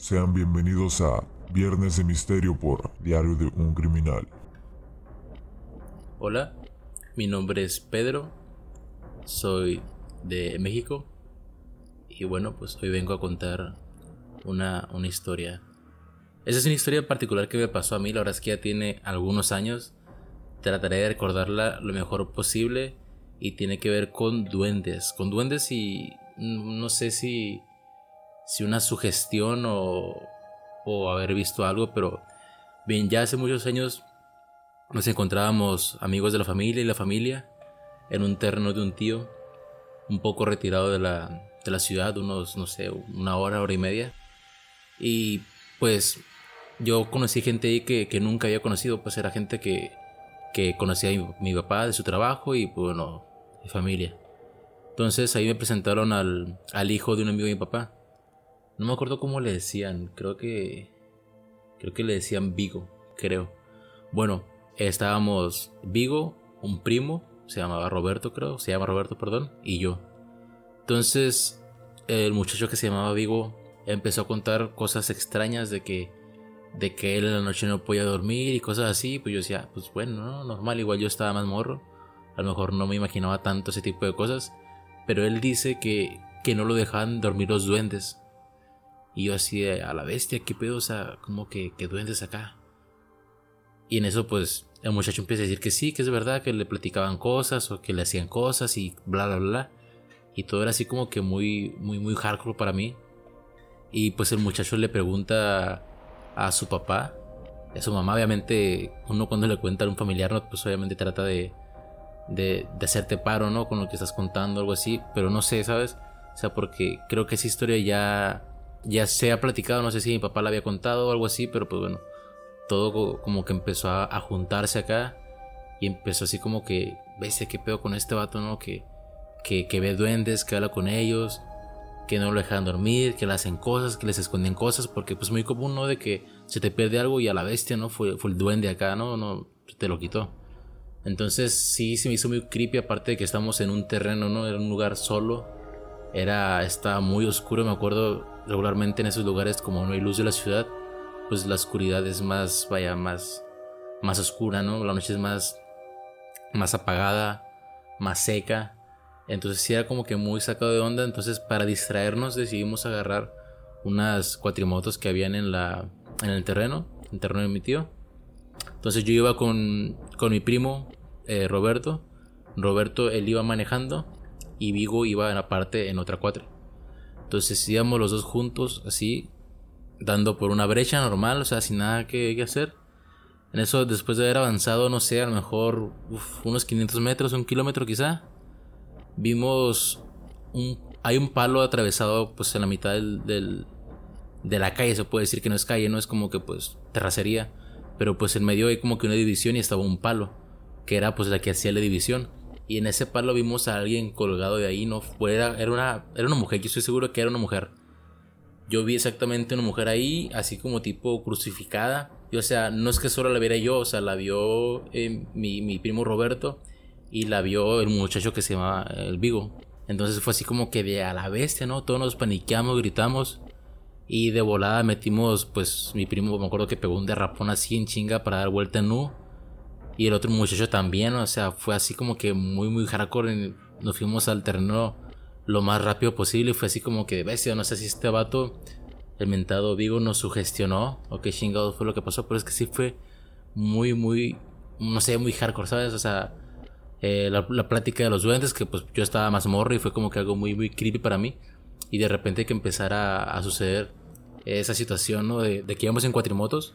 Sean bienvenidos a Viernes de Misterio por Diario de un Criminal. Hola, mi nombre es Pedro, soy de México y bueno, pues hoy vengo a contar una, una historia. Esa es una historia particular que me pasó a mí, la verdad es que ya tiene algunos años. Trataré de recordarla lo mejor posible y tiene que ver con duendes, con duendes y no sé si si una sugestión o, o haber visto algo, pero bien, ya hace muchos años nos encontrábamos amigos de la familia y la familia en un terreno de un tío, un poco retirado de la, de la ciudad, unos, no sé, una hora, hora y media. Y pues yo conocí gente ahí que, que nunca había conocido, pues era gente que, que conocía a mi, papá de su trabajo y pues bueno, mi familia. Entonces ahí me presentaron al, al hijo de un amigo de mi papá. No me acuerdo cómo le decían, creo que. Creo que le decían Vigo, creo. Bueno, estábamos Vigo, un primo, se llamaba Roberto, creo, se llama Roberto, perdón, y yo. Entonces, el muchacho que se llamaba Vigo empezó a contar cosas extrañas de que. De que él en la noche no podía dormir y cosas así. Pues yo decía, pues bueno, no, normal, igual yo estaba más morro. A lo mejor no me imaginaba tanto ese tipo de cosas. Pero él dice que, que no lo dejaban dormir los duendes. Y yo así a la bestia, qué pedo, o sea, como que, duendes acá. Y en eso pues el muchacho empieza a decir que sí, que es verdad, que le platicaban cosas o que le hacían cosas y bla, bla, bla. Y todo era así como que muy, muy, muy hardcore para mí. Y pues el muchacho le pregunta a su papá, a su mamá, obviamente, uno cuando le cuenta a un familiar, ¿no? pues obviamente trata de, de, de hacerte paro, ¿no? Con lo que estás contando, algo así. Pero no sé, ¿sabes? O sea, porque creo que esa historia ya ya se ha platicado, no sé si mi papá la había contado o algo así, pero pues bueno, todo como que empezó a, juntarse acá y empezó así como que, ves qué pedo con este vato, ¿no? Que, que, que, ve duendes, que habla con ellos, que no lo dejan dormir, que le hacen cosas, que les esconden cosas, porque pues muy común, ¿no? De que se te pierde algo y a la bestia, ¿no? Fue, fue el duende acá, ¿no? No, te lo quitó. Entonces sí se me hizo muy creepy, aparte de que estamos en un terreno, ¿no? Era un lugar solo. Era, estaba muy oscuro, me acuerdo regularmente en esos lugares como no hay luz de la ciudad, pues la oscuridad es más, vaya, más, más oscura, ¿no? La noche es más, más apagada, más seca. Entonces sí era como que muy sacado de onda. Entonces para distraernos decidimos agarrar unas cuatrimotos que habían en, la, en el terreno, en el terreno de mi tío. Entonces yo iba con, con mi primo eh, Roberto. Roberto él iba manejando y Vigo iba en aparte en otra cuatro. Entonces íbamos los dos juntos, así, dando por una brecha normal, o sea, sin nada que, hacer. En eso, después de haber avanzado, no sé, a lo mejor unos 500 metros, un kilómetro quizá, vimos un, hay un palo atravesado pues en la mitad del, de la calle, se puede decir que no es calle, no es como que pues terracería, pero pues en medio hay como que una división y estaba un palo, que era pues la que hacía la división. Y en ese palo vimos a alguien colgado de ahí, no era, era, una, era una mujer, yo estoy seguro que era una mujer. Yo vi exactamente una mujer ahí, así como tipo crucificada. Y, o sea, no es que solo la viera yo, o sea, la vio eh, mi, mi, primo Roberto y la vio el muchacho que se llama el Vigo. Entonces fue así como que de a la bestia, ¿no? Todos nos paniqueamos, gritamos. Y de volada metimos, pues mi primo me acuerdo que pegó un derrapón así en chinga para dar vuelta en nu. Y el otro muchacho también, o sea, fue así como que muy, muy hardcore. Nos fuimos al terreno lo más rápido posible. Y fue así como que, bestia, no sé si este vato, el mentado Vigo, nos sugestionó o qué chingado fue lo que pasó. Pero es que sí fue muy, muy, no sé, muy hardcore, ¿sabes? O sea, eh, la, plática de los duendes, que pues yo estaba más morro y fue como que algo muy, muy creepy para mí. Y de repente que empezara a, suceder esa situación, ¿no? De, de que íbamos en cuatrimotos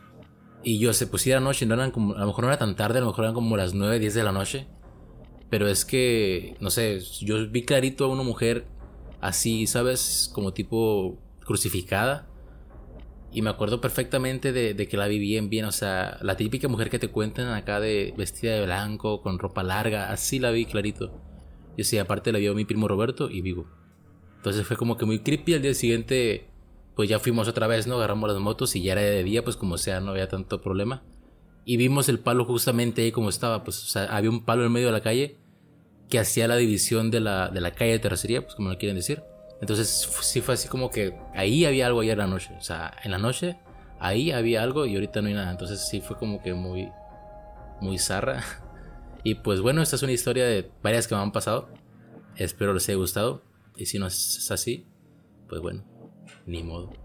y yo se pusiera noche, no eran como, a lo mejor no era tan tarde, a lo mejor eran como las 9, 10 de la noche. Pero es que, no sé, yo vi clarito a una mujer así, ¿sabes? Como tipo crucificada. Y me acuerdo perfectamente de, que la vi bien, bien. O sea, la típica mujer que te cuentan acá de vestida de blanco, con ropa larga, así la vi clarito. Y sí, aparte la vio mi primo Roberto y vivo. Entonces fue como que muy creepy. Al día siguiente, pues ya fuimos otra vez, ¿no? Agarramos las motos y ya era de día, pues como sea, no había tanto problema. Y vimos el palo justamente ahí como estaba. Pues, había un palo en medio de la calle que hacía la división de la, de la calle de terracería, pues como lo quieren decir. Entonces sí fue así como que ahí había algo ayer en la noche. O sea, en la noche ahí había algo y ahorita no hay nada. Entonces sí fue como que muy, muy zarra. Y pues bueno, esta es una historia de varias que me han pasado. Espero les haya gustado. Y si no es así, pues bueno, ni modo.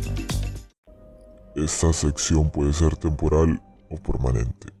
Esta sección puede ser temporal o permanente.